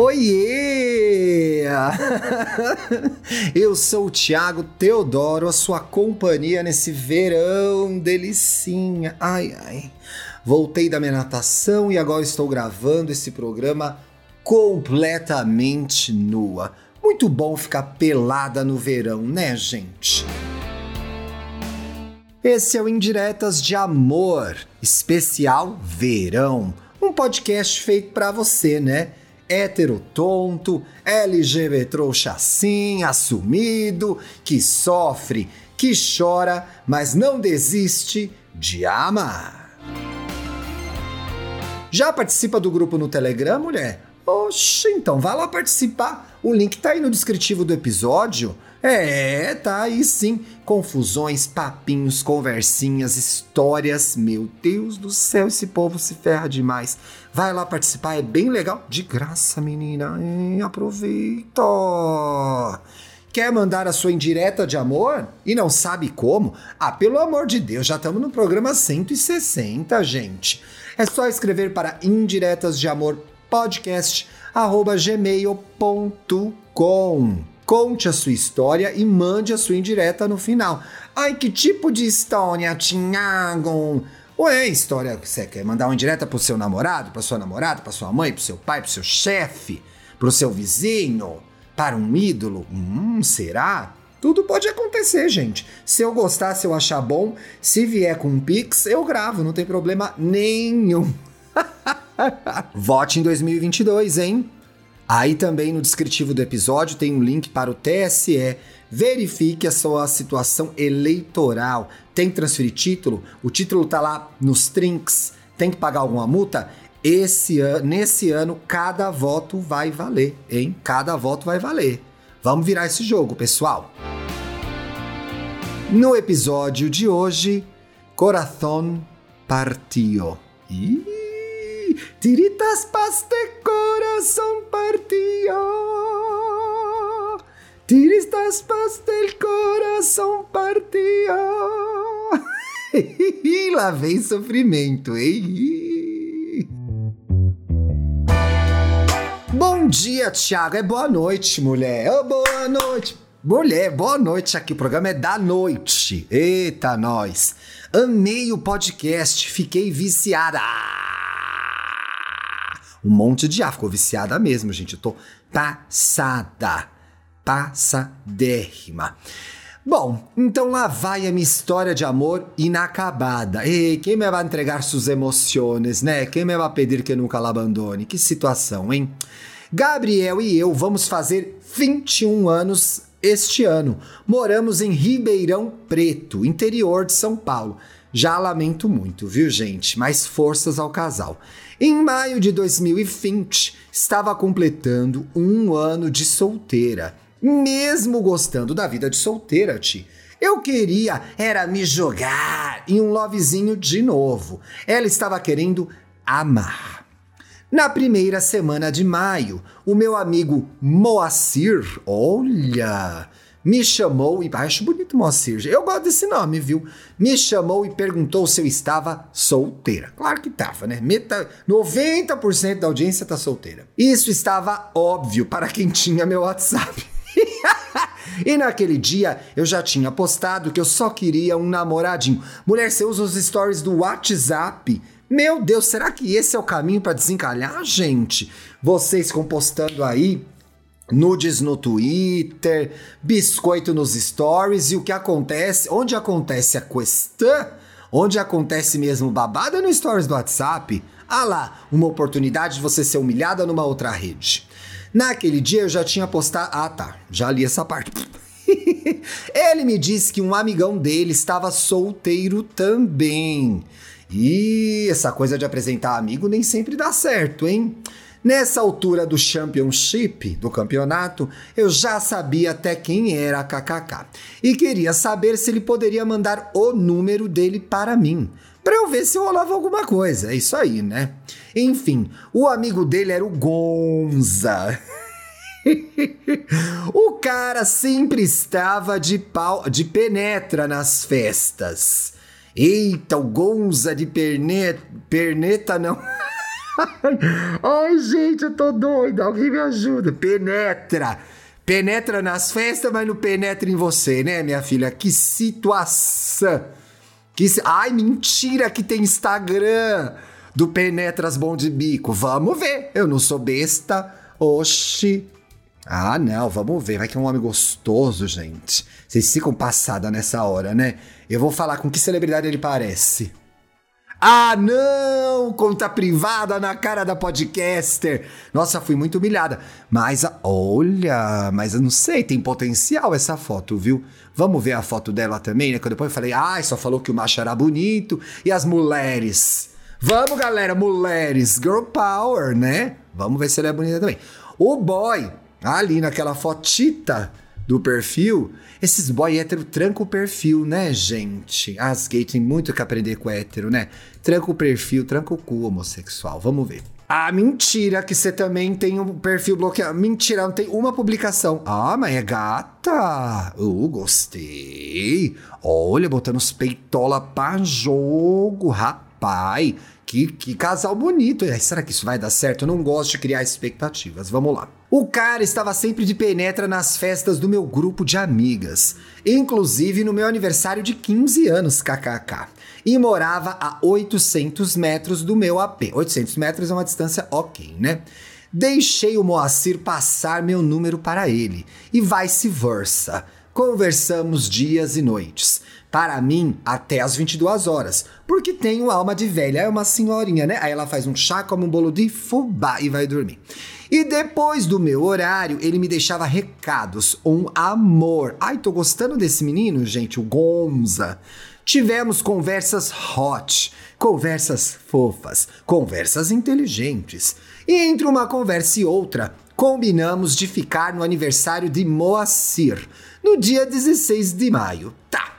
Oiê! Eu sou o Thiago Teodoro, a sua companhia nesse verão delicinha. Ai, ai. Voltei da minha natação e agora estou gravando esse programa completamente nua. Muito bom ficar pelada no verão, né, gente? Esse é o Indiretas de Amor, especial Verão. Um podcast feito para você, né? Hétero tonto, LGBT trouxa assim, assumido, que sofre, que chora, mas não desiste de amar. Já participa do grupo no Telegram, mulher? Oxe, então vá lá participar. O link tá aí no descritivo do episódio. É, tá aí sim. Confusões, papinhos, conversinhas, histórias. Meu Deus do céu, esse povo se ferra demais. Vai lá participar, é bem legal. De graça, menina. Hein? Aproveita. Quer mandar a sua indireta de amor e não sabe como? Ah, pelo amor de Deus, já estamos no programa 160, gente. É só escrever para indiretas de amor podcast gmail.com. Conte a sua história e mande a sua indireta no final. Ai, que tipo de história, Tiago? Ué, história que você quer mandar uma indireta pro seu namorado, pra sua namorada, pra sua mãe, pro seu pai, pro seu chefe, pro seu vizinho, para um ídolo? Hum, será? Tudo pode acontecer, gente. Se eu gostar, se eu achar bom, se vier com um pix, eu gravo, não tem problema nenhum. Vote em 2022, hein? Aí também no descritivo do episódio tem um link para o TSE. Verifique a sua situação eleitoral. Tem que transferir título? O título tá lá nos trinks. Tem que pagar alguma multa? Esse ano, nesse ano, cada voto vai valer, hein? Cada voto vai valer. Vamos virar esse jogo, pessoal. No episódio de hoje, Corazón Partió. Ih! Tiritas paste corazón partió. Tiritas paste el coração partió. e lá vem sofrimento, hein? Bom dia, Thiago. É boa noite, mulher. Oh, boa noite. Mulher, boa noite aqui. O programa é da noite. Eita, nós. Amei o podcast. Fiquei viciada. Ah! Um monte de ar. Ficou viciada mesmo, gente. Eu tô passada. Passadérrima. Bom, então lá vai a minha história de amor inacabada. E quem me vai entregar suas emoções, né? Quem me vai pedir que nunca la abandone? Que situação, hein? Gabriel e eu vamos fazer 21 anos este ano. Moramos em Ribeirão Preto, interior de São Paulo. Já lamento muito, viu, gente? Mas forças ao casal. Em maio de 2020, estava completando um ano de solteira. Mesmo gostando da vida de solteira, Ti. Eu queria era me jogar em um lovezinho de novo. Ela estava querendo amar. Na primeira semana de maio, o meu amigo Moacir, olha, me chamou e acho bonito Moacir. Eu gosto desse nome, viu? Me chamou e perguntou se eu estava solteira. Claro que estava, né? Meta, 90% da audiência tá solteira. Isso estava óbvio para quem tinha meu WhatsApp. e naquele dia eu já tinha postado que eu só queria um namoradinho. Mulher, você usa os stories do WhatsApp. Meu Deus, será que esse é o caminho para desencalhar, gente? Vocês compostando aí nudes no Twitter, biscoito nos stories e o que acontece, onde acontece a questão, onde acontece mesmo babada no stories do WhatsApp. Ah lá, uma oportunidade de você ser humilhada numa outra rede. Naquele dia eu já tinha postado. Ah, tá, já li essa parte. Ele me disse que um amigão dele estava solteiro também. E essa coisa de apresentar amigo nem sempre dá certo, hein? Nessa altura do Championship, do campeonato, eu já sabia até quem era KKK e queria saber se ele poderia mandar o número dele para mim, para eu ver se rolava alguma coisa. É isso aí, né? Enfim, o amigo dele era o Gonza. o cara sempre estava de pau, de penetra nas festas. Eita, o Gonza de perneta, perneta não. Ai, gente, eu tô doida. Alguém me ajuda. Penetra. Penetra nas festas, mas não penetra em você, né, minha filha? Que situação. Que... Ai, mentira que tem Instagram do Penetras Bom de Bico. Vamos ver. Eu não sou besta. Oxi. Ah, não, vamos ver. Vai que é um homem gostoso, gente. Vocês ficam passada nessa hora, né? Eu vou falar com que celebridade ele parece. Ah, não! Conta privada na cara da podcaster. Nossa, fui muito humilhada. Mas, olha, mas eu não sei, tem potencial essa foto, viu? Vamos ver a foto dela também, né? Que depois eu falei, ai, ah, só falou que o macho era bonito e as mulheres. Vamos, galera, mulheres, girl power, né? Vamos ver se ele é bonita também. O boy, ali naquela fotita do perfil, esses boy hétero trancam o perfil, né, gente? As gays têm muito que aprender com hétero, né? Tranca o perfil, tranca o cu homossexual. Vamos ver. Ah, mentira que você também tem um perfil bloqueado. Mentira, não tem uma publicação. Ah, mas é gata. Uh, gostei. Olha, botando os peitola pra jogo, rapaz. Que, que casal bonito. Será que isso vai dar certo? Eu não gosto de criar expectativas. Vamos lá. O cara estava sempre de penetra nas festas do meu grupo de amigas, inclusive no meu aniversário de 15 anos, kkk. E morava a 800 metros do meu AP. 800 metros é uma distância ok, né? Deixei o Moacir passar meu número para ele e vice-versa. Conversamos dias e noites. Para mim, até as 22 horas, porque tenho alma de velha, é uma senhorinha, né? Aí ela faz um chá, come um bolo de fubá e vai dormir. E depois do meu horário, ele me deixava recados, um amor. Ai, tô gostando desse menino, gente, o Gonza. Tivemos conversas hot, conversas fofas, conversas inteligentes. E entre uma conversa e outra, combinamos de ficar no aniversário de Moacir, no dia 16 de maio. Tá.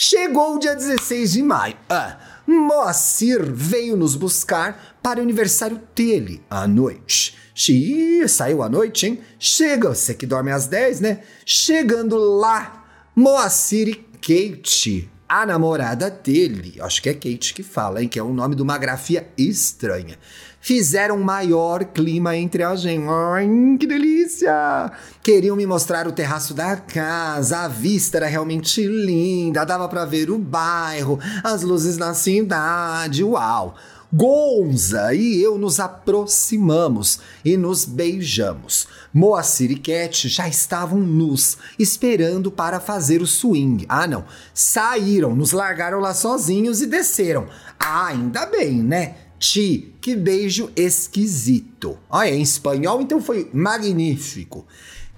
Chegou o dia 16 de maio. Ah, Moacir veio nos buscar para o aniversário dele à noite. Xiii, saiu à noite, hein? Chega, você que dorme às 10, né? Chegando lá, Moacir e Kate, a namorada dele, acho que é Kate que fala, hein? Que é o nome de uma grafia estranha. Fizeram um maior clima entre a gente. Ai, que delícia! Queriam me mostrar o terraço da casa, a vista era realmente linda, dava para ver o bairro, as luzes na cidade, uau! Gonza e eu nos aproximamos e nos beijamos. Moacir e Cat já estavam nus, esperando para fazer o swing. Ah, não. Saíram, nos largaram lá sozinhos e desceram. Ah, ainda bem, né? Ti, que beijo esquisito. Olha, em espanhol, então foi magnífico.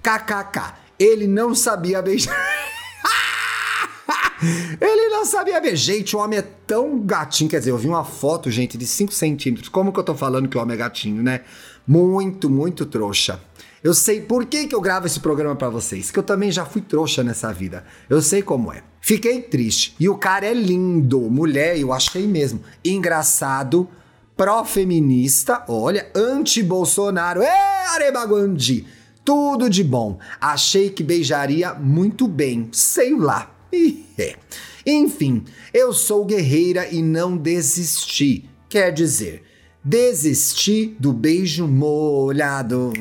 KKK, ele não sabia beijar. Ele não sabia ver. Gente, o homem é tão gatinho. Quer dizer, eu vi uma foto, gente, de 5 centímetros. Como que eu tô falando que o homem é gatinho, né? Muito, muito trouxa. Eu sei por que, que eu gravo esse programa para vocês, que eu também já fui trouxa nessa vida. Eu sei como é. Fiquei triste. E o cara é lindo. Mulher, eu achei mesmo. Engraçado, pró-feminista, olha, anti-Bolsonaro. É, Arebaguandi! Tudo de bom. Achei que beijaria muito bem. Sei lá. É. Enfim, eu sou guerreira e não desisti. Quer dizer, desisti do beijo molhado.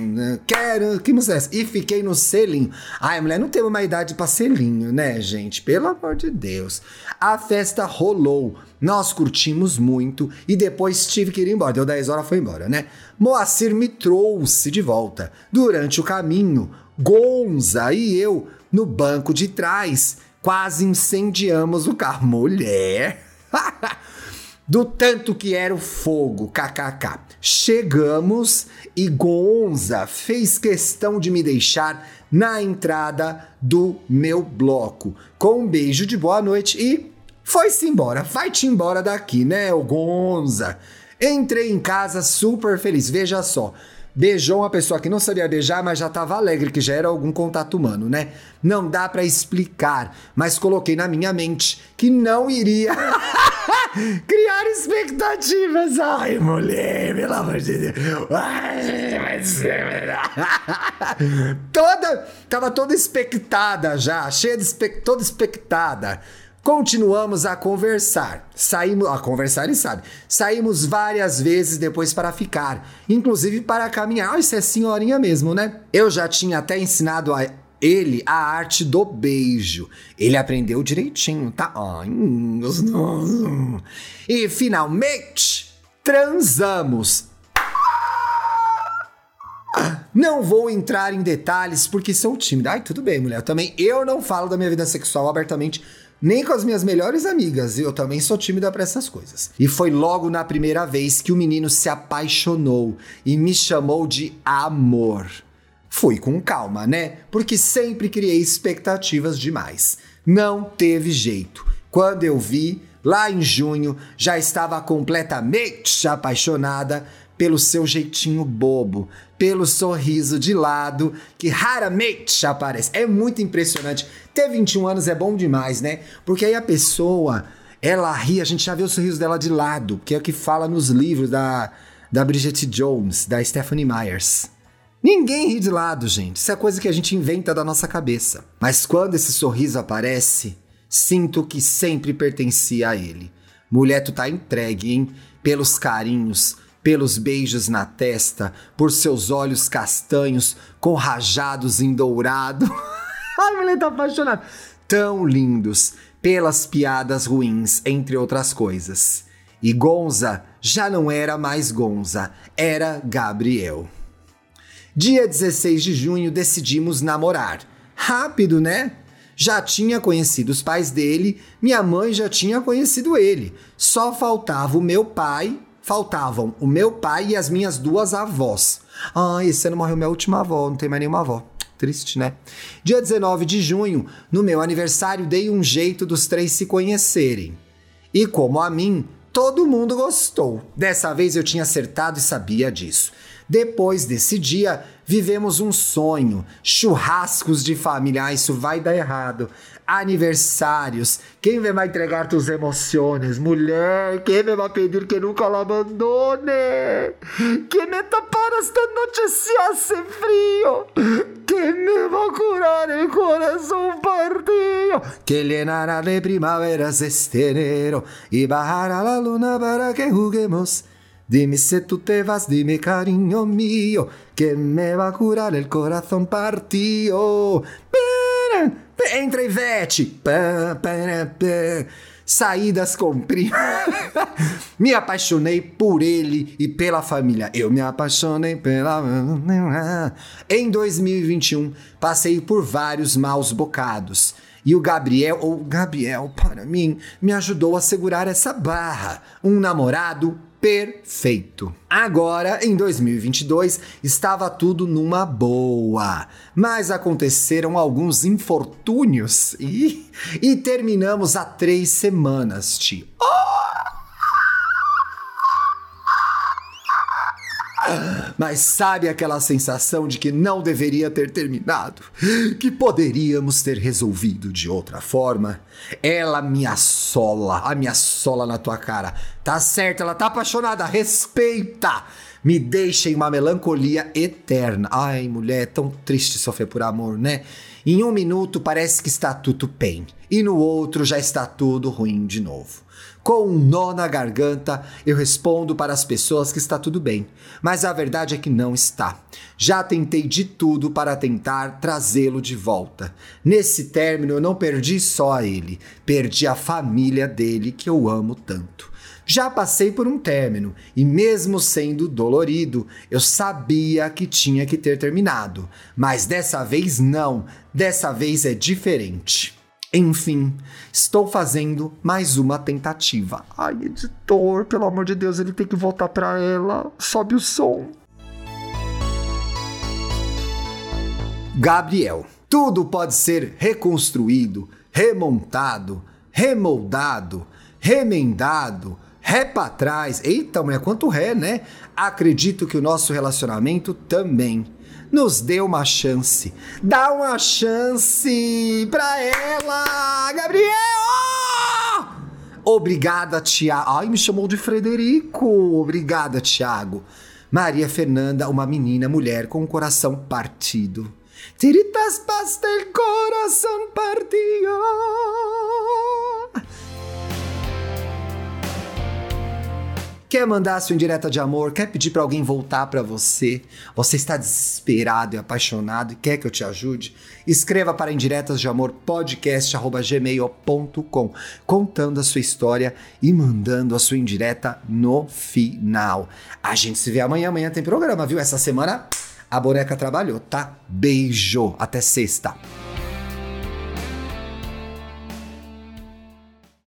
Quero. Que música é essa? E fiquei no selinho. Ai, mulher, não tem uma idade pra selinho, né, gente? Pelo amor de Deus. A festa rolou. Nós curtimos muito e depois tive que ir embora. Deu 10 horas, foi embora, né? Moacir me trouxe de volta. Durante o caminho, Gonza e eu no banco de trás quase incendiamos o carro. Mulher! Do tanto que era o fogo, kkk. Chegamos e Gonza fez questão de me deixar na entrada do meu bloco, com um beijo de boa noite e foi-se embora. Vai-te embora daqui, né, o Gonza? Entrei em casa super feliz. Veja só, beijou uma pessoa que não sabia beijar, mas já estava alegre, que já era algum contato humano, né? Não dá para explicar, mas coloquei na minha mente que não iria criar expectativas. Ai, mulher, pelo amor de Deus. toda, tava toda expectada já, cheia de expect, toda expectada. Continuamos a conversar. Saímos a conversar, ele sabe. Saímos várias vezes depois para ficar, inclusive para caminhar. isso é senhorinha mesmo, né? Eu já tinha até ensinado a ele a arte do beijo. Ele aprendeu direitinho, tá? E finalmente transamos. Não vou entrar em detalhes porque sou tímida. Ai, tudo bem, mulher. Também eu não falo da minha vida sexual abertamente nem com as minhas melhores amigas. Eu também sou tímida para essas coisas. E foi logo na primeira vez que o menino se apaixonou e me chamou de amor. Fui com calma, né? Porque sempre criei expectativas demais. Não teve jeito. Quando eu vi, lá em junho, já estava completamente apaixonada pelo seu jeitinho bobo, pelo sorriso de lado que raramente aparece. É muito impressionante. Ter 21 anos é bom demais, né? Porque aí a pessoa, ela ri, a gente já vê o sorriso dela de lado, que é o que fala nos livros da, da Bridget Jones, da Stephanie Myers. Ninguém ri de lado, gente. Isso é coisa que a gente inventa da nossa cabeça. Mas quando esse sorriso aparece, sinto que sempre pertencia a ele. Mulher, tu tá entregue, hein? Pelos carinhos, pelos beijos na testa, por seus olhos castanhos com rajados em dourado. Ai, mulher tá apaixonada. Tão lindos, pelas piadas ruins, entre outras coisas. E Gonza já não era mais Gonza, era Gabriel. Dia 16 de junho decidimos namorar. Rápido, né? Já tinha conhecido os pais dele, minha mãe já tinha conhecido ele. Só faltava o meu pai faltavam o meu pai e as minhas duas avós. Ah, esse ano morreu minha última avó, não tem mais nenhuma avó. Triste, né? Dia 19 de junho, no meu aniversário, dei um jeito dos três se conhecerem. E como a mim, todo mundo gostou. Dessa vez eu tinha acertado e sabia disso. Depois desse dia, vivemos um sonho, churrascos de família. Ah, isso vai dar errado aniversários. Quem vai entregar tus emoções? Mulher, quem me vai pedir que nunca la abandone? Quem me tapar esta noche se hace frío? Quem me vai curar el corazón partido? Que llenará de primaveras este enero y bajará la luna para que juguemos. Dime se tú te vas, dime cariño mío, que me va a curar el corazón partido. Entra, Ivete! Saídas com me apaixonei por ele e pela família. Eu me apaixonei pela. Em 2021, passei por vários maus bocados. E o Gabriel, ou Gabriel, para mim, me ajudou a segurar essa barra. Um namorado perfeito. Agora, em 2022, estava tudo numa boa, mas aconteceram alguns infortúnios e, e terminamos há três semanas, tio. Mas sabe aquela sensação de que não deveria ter terminado? Que poderíamos ter resolvido de outra forma? Ela me assola, a me assola na tua cara. Tá certo, ela tá apaixonada, respeita! Me deixa em uma melancolia eterna. Ai, mulher, é tão triste sofrer por amor, né? Em um minuto parece que está tudo bem, e no outro já está tudo ruim de novo. Com um nó na garganta, eu respondo para as pessoas que está tudo bem, mas a verdade é que não está. Já tentei de tudo para tentar trazê-lo de volta. Nesse término, eu não perdi só ele, perdi a família dele que eu amo tanto. Já passei por um término e, mesmo sendo dolorido, eu sabia que tinha que ter terminado. Mas dessa vez não, dessa vez é diferente. Enfim, estou fazendo mais uma tentativa. Ai, editor, pelo amor de Deus, ele tem que voltar para ela. Sobe o som. Gabriel, tudo pode ser reconstruído, remontado, remoldado, remendado, ré para trás. Eita, mulher, quanto ré, né? Acredito que o nosso relacionamento também nos dê uma chance. Dá uma chance pra ela, Gabriel! Obrigada, Tiago. Ai, me chamou de Frederico. Obrigada, Tiago. Maria Fernanda, uma menina, mulher com o coração partido. Tiritas pastel coração partido. Quer mandar sua indireta de amor? Quer pedir para alguém voltar para você? Você está desesperado e apaixonado e quer que eu te ajude? Escreva para indiretas de amor podcast@gmail.com, contando a sua história e mandando a sua indireta no final. A gente se vê amanhã, amanhã tem programa, viu? Essa semana a boneca trabalhou, tá? Beijo, até sexta.